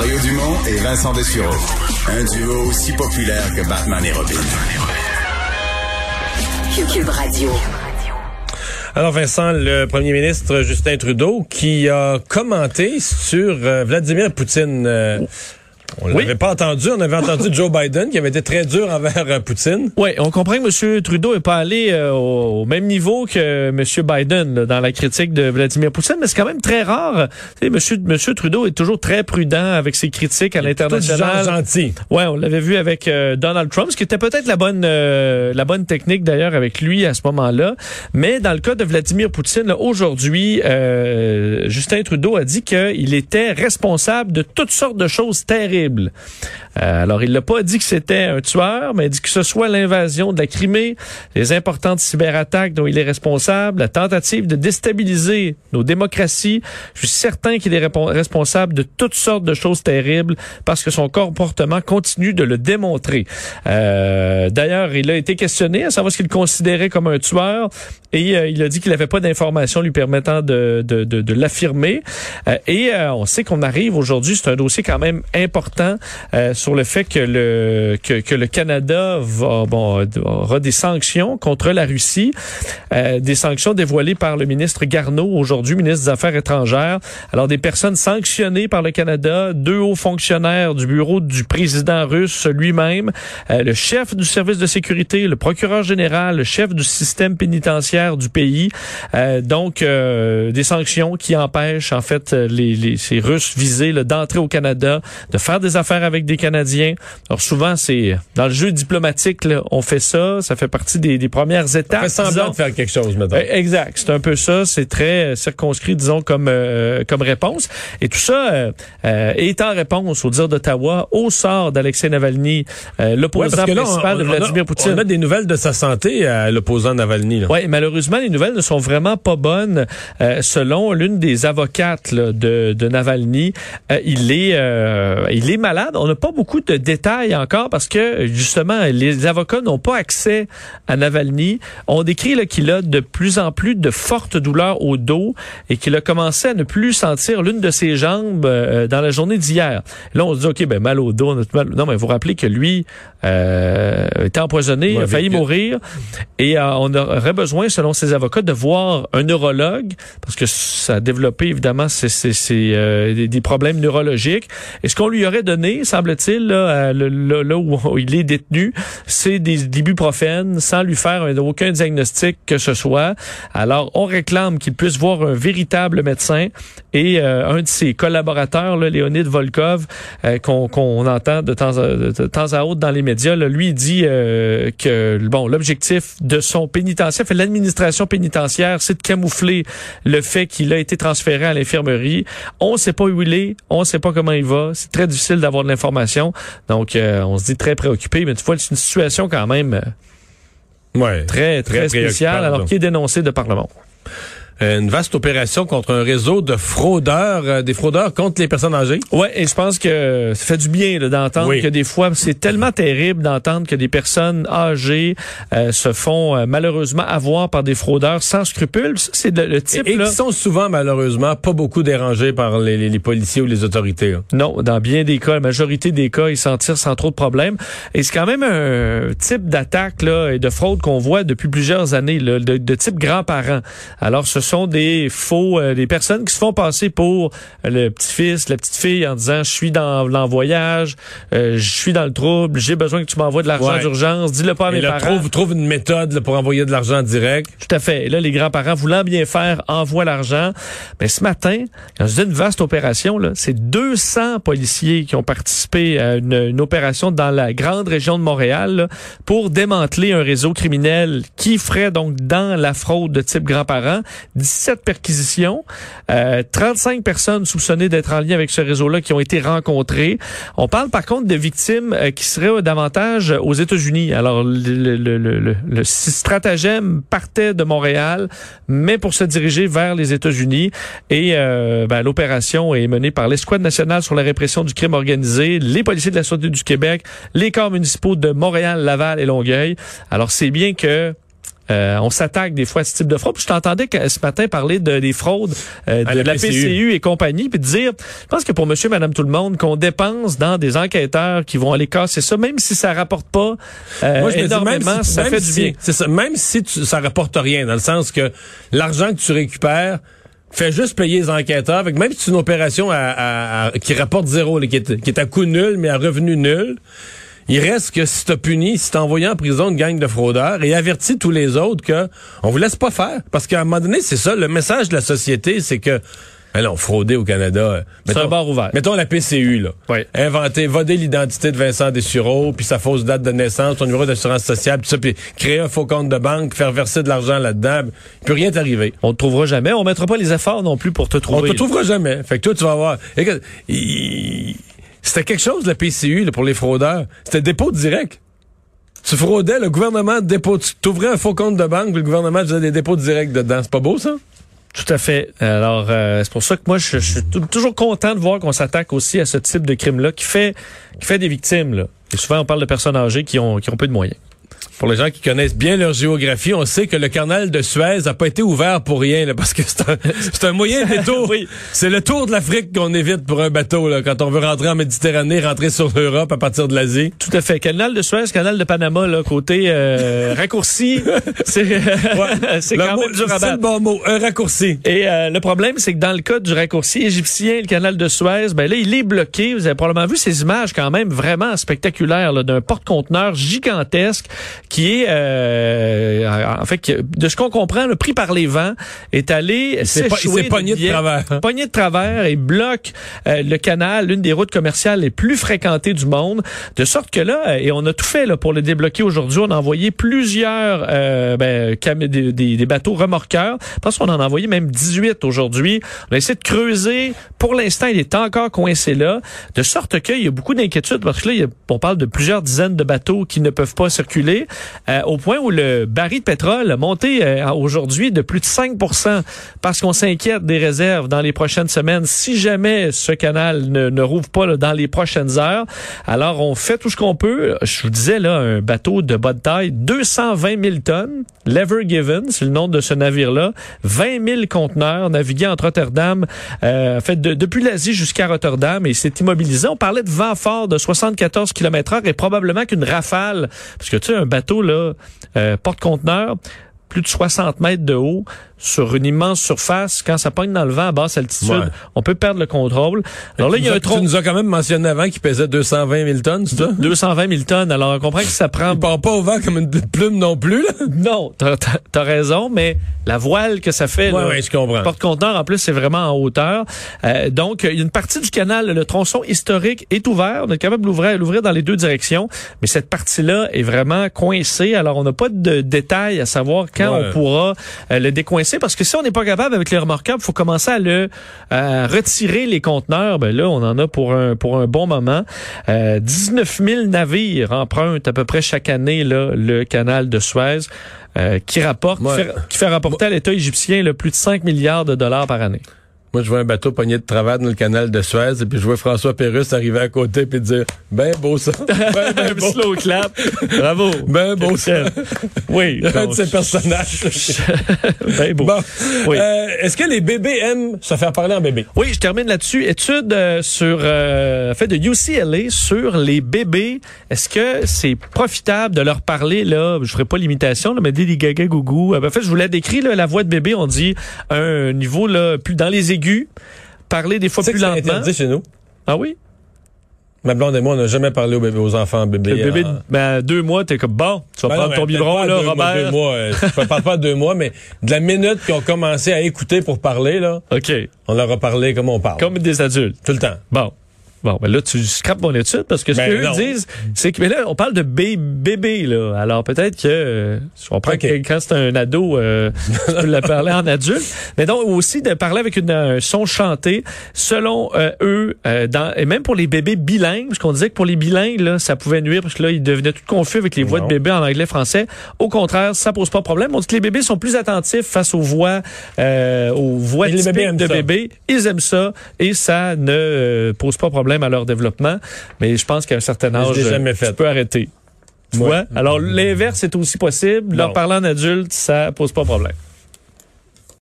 Mario Dumont et Vincent Dessureau. Un duo aussi populaire que Batman et Robin. Cube Radio. Alors Vincent, le premier ministre Justin Trudeau qui a commenté sur euh, Vladimir Poutine. euh, on l'avait pas entendu, on avait entendu Joe Biden qui avait été très dur envers euh, Poutine. Oui, on comprend que M. Trudeau est pas allé euh, au, au même niveau que M. Biden là, dans la critique de Vladimir Poutine, mais c'est quand même très rare. Tu sais, Monsieur, Monsieur Trudeau est toujours très prudent avec ses critiques à l'international. gentil. Ouais, on l'avait vu avec euh, Donald Trump, ce qui était peut-être la bonne la bonne technique d'ailleurs avec lui à ce moment-là. Mais dans le cas de Vladimir Poutine, aujourd'hui, Justin Trudeau a dit qu'il était responsable de toutes sortes de choses terribles. Euh, alors, il n'a pas dit que c'était un tueur, mais il dit que ce soit l'invasion de la Crimée, les importantes cyberattaques dont il est responsable, la tentative de déstabiliser nos démocraties. Je suis certain qu'il est responsable de toutes sortes de choses terribles parce que son comportement continue de le démontrer. Euh, D'ailleurs, il a été questionné à savoir ce qu'il considérait comme un tueur et euh, il a dit qu'il n'avait pas d'informations lui permettant de, de, de, de l'affirmer. Euh, et euh, on sait qu'on arrive aujourd'hui, c'est un dossier quand même important euh, sur le fait que le que, que le Canada va bon aura des sanctions contre la Russie, euh, des sanctions dévoilées par le ministre Garneau aujourd'hui, ministre des Affaires étrangères. Alors des personnes sanctionnées par le Canada, deux hauts fonctionnaires du bureau du président russe lui-même, euh, le chef du service de sécurité, le procureur général, le chef du système pénitentiaire du pays. Euh, donc euh, des sanctions qui empêchent en fait les, les ces Russes visés d'entrer au Canada, de faire des affaires avec des Canadiens. Alors souvent c'est dans le jeu diplomatique là, on fait ça, ça fait partie des, des premières étapes. Fait semblant disons. de faire quelque chose, maintenant. Euh, Exact, c'est un peu ça, c'est très euh, circonscrit, disons, comme euh, comme réponse. Et tout ça euh, euh, est en réponse, au dire d'Ottawa, au sort d'Alexei Navalny, euh, Ouais, l'opposant on, principal de on a- Vladimir Poutine. on a des nouvelles de sa santé à l'opposant Navalny. Là. Oui, malheureusement, les nouvelles ne sont vraiment pas bonnes. Euh, selon l'une des avocates là, de, de Navalny, euh, il est euh, il est malade. On n'a pas beaucoup de détails encore parce que justement, les avocats n'ont pas accès à Navalny. On décrit qu'il a de plus en plus de fortes douleurs au dos et qu'il a commencé à ne plus sentir l'une de ses jambes dans la journée d'hier. Là, on se dit, OK, ben mal au dos. mal. Non, mais vous rappelez que lui euh, était empoisonné, Ouais, a failli mourir et on aurait besoin, selon ses avocats, de voir un neurologue parce que ça a développé évidemment euh, des, des problèmes neurologiques. Et ce qu'on lui aurait donné, semble-t-il, là, à le- le- là où il est détenu, c'est des ibuprofènes sans lui faire un- aucun diagnostic que ce soit. Alors, on réclame qu'il puisse voir un véritable médecin et euh, un de ses collaborateurs, là, Léonid Volkov, euh, qu'on, entend de temps, à, de, temps à autre dans les médias, là, lui il dit euh, que bon l'objectif de son pénitentiaire, fait l'administration pénitentiaire, c'est de camoufler le fait qu'il a été transféré à l'infirmerie. On ne sait pas où il est, on ne sait pas comment il va. C'est très difficile d'avoir de l'information. Donc, euh, on se dit très préoccupé, mais tu vois, c'est une situation quand même euh, Ouais. très, très, Très spéciale, alors qui est dénoncée de par le monde. Une vaste opération contre un réseau de fraudeurs, euh, des fraudeurs contre les personnes âgées. Ouais, et je pense que ça fait du bien d'entendre Oui. que des fois c'est tellement terrible d'entendre que des personnes âgées euh, se font euh, malheureusement avoir par des fraudeurs sans scrupules. C'est le, le type Et, et là. qui sont souvent, malheureusement, pas beaucoup dérangés par les, les- les policiers ou les autorités. là. Non, dans bien des cas, la majorité des cas, ils s'en tirent sans trop de problèmes. Et c'est quand même un type d'attaque là et de fraude qu'on voit depuis plusieurs années, là, de, de type grands-parents. Alors, ce sont des faux, euh, des personnes qui se font passer pour le petit-fils, la petite-fille, en disant je suis dans, dans le voyage, euh, je suis dans le trouble, j'ai besoin que tu m'envoies de l'argent Ouais. d'urgence, dis-le pas à Et mes là, parents. trouve, trouve une méthode là, pour envoyer de l'argent direct. Tout à fait. Et là, les grands-parents voulant bien faire envoient l'argent. Mais ce matin, quand je dis une vaste opération, là, c'est 200 policiers qui ont participé à une, une opération dans la grande région de Montréal là, pour démanteler un réseau criminel qui ferait donc dans la fraude de type grands-parents 17 perquisitions, euh, 35 personnes soupçonnées d'être en lien avec ce réseau-là qui ont été rencontrées. On parle par contre de victimes euh, qui seraient euh, davantage aux États-Unis. Alors le, stratagème partait de Montréal, mais pour se diriger vers les États-Unis. Et euh, ben, l'opération est menée par l'Escouade nationale sur la répression du crime organisé, les policiers de la Sûreté du Québec, les corps municipaux de Montréal, Laval et Longueuil. Alors c'est bien que euh, on s'attaque des fois à ce type de fraude. Puis je t'entendais ce matin parler de, des fraudes euh, de la, PCU. et compagnie, puis dire, je pense que pour monsieur, madame, tout le monde, qu'on dépense dans des enquêteurs qui vont aller casser ça, même si ça rapporte pas euh, énormément, ça fait du bien. C'est ça, même si ça rapporte rien, dans le sens que l'argent que tu récupères, fait juste payer les enquêteurs. même si c'est une opération à, qui rapporte zéro, qui, est, qui est à coût nul, mais à revenu nul, il reste que si t'as puni, si t'as envoyé en prison une gang de fraudeurs et averti tous les autres que on vous laisse pas faire. Parce qu'à un moment donné, c'est ça, le message de la société, c'est que alors, frauder au Canada. C'est un bar ouvert. Mettons la PCU, là. Oui. Inventer, voder l'identité de Vincent Dessureau, puis sa fausse date de naissance, son numéro d'assurance sociale, puis ça, puis créer un faux compte de banque, faire verser de l'argent là-dedans. Il peut rien t'arriver. On te trouvera jamais. On mettra pas les efforts non plus pour te trouver. On te trouvera jamais. Fait que toi, tu vas voir. Écoute, c'était quelque chose, la PCU, pour les fraudeurs. C'était dépôt direct. Tu fraudais, le gouvernement dépôt, tu t'ouvrais un faux compte de banque, le gouvernement faisait des dépôts directs dedans. C'est pas beau, ça? Tout à fait. Alors, euh, c'est pour ça que moi, je, suis toujours content de voir qu'on s'attaque aussi à ce type de crime-là qui fait, qui fait des victimes. Là. Et souvent, on parle de personnes âgées qui ont, qui ont peu de moyens. Pour les gens qui connaissent bien leur géographie, on sait que le canal de Suez a pas été ouvert pour rien, là, parce que c'est un, un moyen détour. oui. C'est le tour de l'Afrique qu'on évite pour un bateau, là, quand on veut rentrer en Méditerranée, rentrer sur l'Europe à partir de l'Asie. Tout à fait. Canal de Suez, canal de Panama, là, côté euh, raccourci, c'est c'est quand même dur à C'est le bon mot, un raccourci. Et euh, le problème, c'est que dans le cas du raccourci égyptien, le canal de Suez, ben là, il est bloqué. Vous avez probablement vu ces images quand même vraiment spectaculaires d'un porte-conteneur gigantesque qui est, euh, en fait, de ce qu'on comprend, le pris par les vents, est allé s'échouer. C'est pogné de, travers. Pogné de travers et bloque euh, le canal, l'une des routes commerciales les plus fréquentées du monde, de sorte que là, et on a tout fait là, pour le débloquer aujourd'hui, on a envoyé plusieurs euh, ben, des, des, bateaux remorqueurs. Je pense qu'on en a envoyé même 18 aujourd'hui. On a essayé de creuser. Pour l'instant, il est encore coincé là, de sorte qu'il y a beaucoup d'inquiétudes parce que là, on parle de plusieurs dizaines de bateaux qui ne peuvent pas circuler. Euh, au point où le baril de pétrole a monté euh, aujourd'hui de plus de 5 parce qu'on s'inquiète des réserves dans les prochaines semaines si jamais ce canal ne, ne rouvre pas là, dans les prochaines heures. Alors, on fait tout ce qu'on peut. Je vous disais, là, un bateau de de taille, 220 000 tonnes, l'Ever Given, c'est le nom de ce navire-là, 20 000 conteneurs navigués entre Rotterdam, euh, fait de, depuis l'Asie jusqu'à Rotterdam et s'est immobilisé. On parlait de vent fort de 74 km heure et probablement qu'une rafale, parce que tu sais, un bateau, là, euh, porte-conteneur, plus de 60 mètres de haut, sur une immense surface, quand ça pogne dans le vent à basse altitude, on peut perdre le contrôle. Alors là, il y a un Tu nous as quand même mentionné avant qu'il pesait 220 000 tonnes, c'est ça? 220 000 tonnes. Alors, on comprend que ça prend... Il part pas au vent comme une plume non plus, là? Non, t'as as raison, mais la voile que ça fait, ouais, je comprends. porte-conteneur, en plus, c'est vraiment en hauteur. Euh, donc, il y a une partie du canal, le tronçon historique est ouvert. On est capable de l'ouvrir dans les deux directions, mais cette partie-là est vraiment coincée. Alors, on n'a pas de détails à savoir quand on pourra euh, le décoincer parce que si on n'est pas capable avec les remorquables, il faut commencer à le retirer les conteneurs. Ben là, on en a pour un pour un bon moment. Euh, 19 000 navires empruntent à peu près chaque année là, le canal de Suez. Euh, qui rapporte, qui, fait, rapporter à l'État égyptien le plus de 5 milliards de dollars par année. Moi, je vois un bateau pogné de travers dans le canal de Suez, et puis je vois François Pérusse arriver à côté puis dire Ben beau ça. Ben, ben beau. slow clap. Bravo. Ben beau ça. Oui. Un de ces personnages. ben beau. Bon. Oui. Euh, Est-ce que les bébés aiment se faire parler en bébé? Oui, je termine là-dessus. Étude euh, sur euh, fait de UCLA sur les bébés. Est-ce que c'est profitable de leur parler là? Je ferai pas l'imitation, mais des gaga gougou. En fait, je vous l'ai décrit là, la voix de bébé. On dit un niveau là plus dans les parler des fois plus lentement. C'est interdit chez nous. Ah oui? Ma blonde et moi, on n'a jamais parlé aux, bébés, aux enfants bébés. Le bébé, ben, deux mois, t'es comme, bon, tu vas ben prendre ton biberon, là, Robert. deux mois, euh, je parle pas de deux mois, mais de la minute qu'ils ont commencé à écouter pour parler, là. OK. On leur a parlé comme on parle. Comme des adultes. Tout le temps. Bon. Bon, ben là, tu scrapes mon étude parce que ce ben qu'ils disent, c'est que mais là, on parle de bébé, là. Alors peut-être que euh, je comprends que quand c'est un ado, euh, tu peux la parler en adulte. Mais donc aussi de parler avec une, un son chanté, selon euh, eux, euh, dans, et même pour les bébés bilingues, parce qu'on disait que pour les bilingues, là, ça pouvait nuire parce que là, ils devenaient tout confus avec les voix de bébé en anglais-français. Au contraire, ça pose pas de problème. On dit que les bébés sont plus attentifs face aux voix, aux voix de bébés. Ils aiment ça et ça ne pose pas de problème à leur développement, mais je pense qu'à un certain âge, jamais fait. tu peux arrêter. Tu ouais. vois? Alors, l'inverse est aussi possible. Leur parler en adulte, ça pose pas de problème.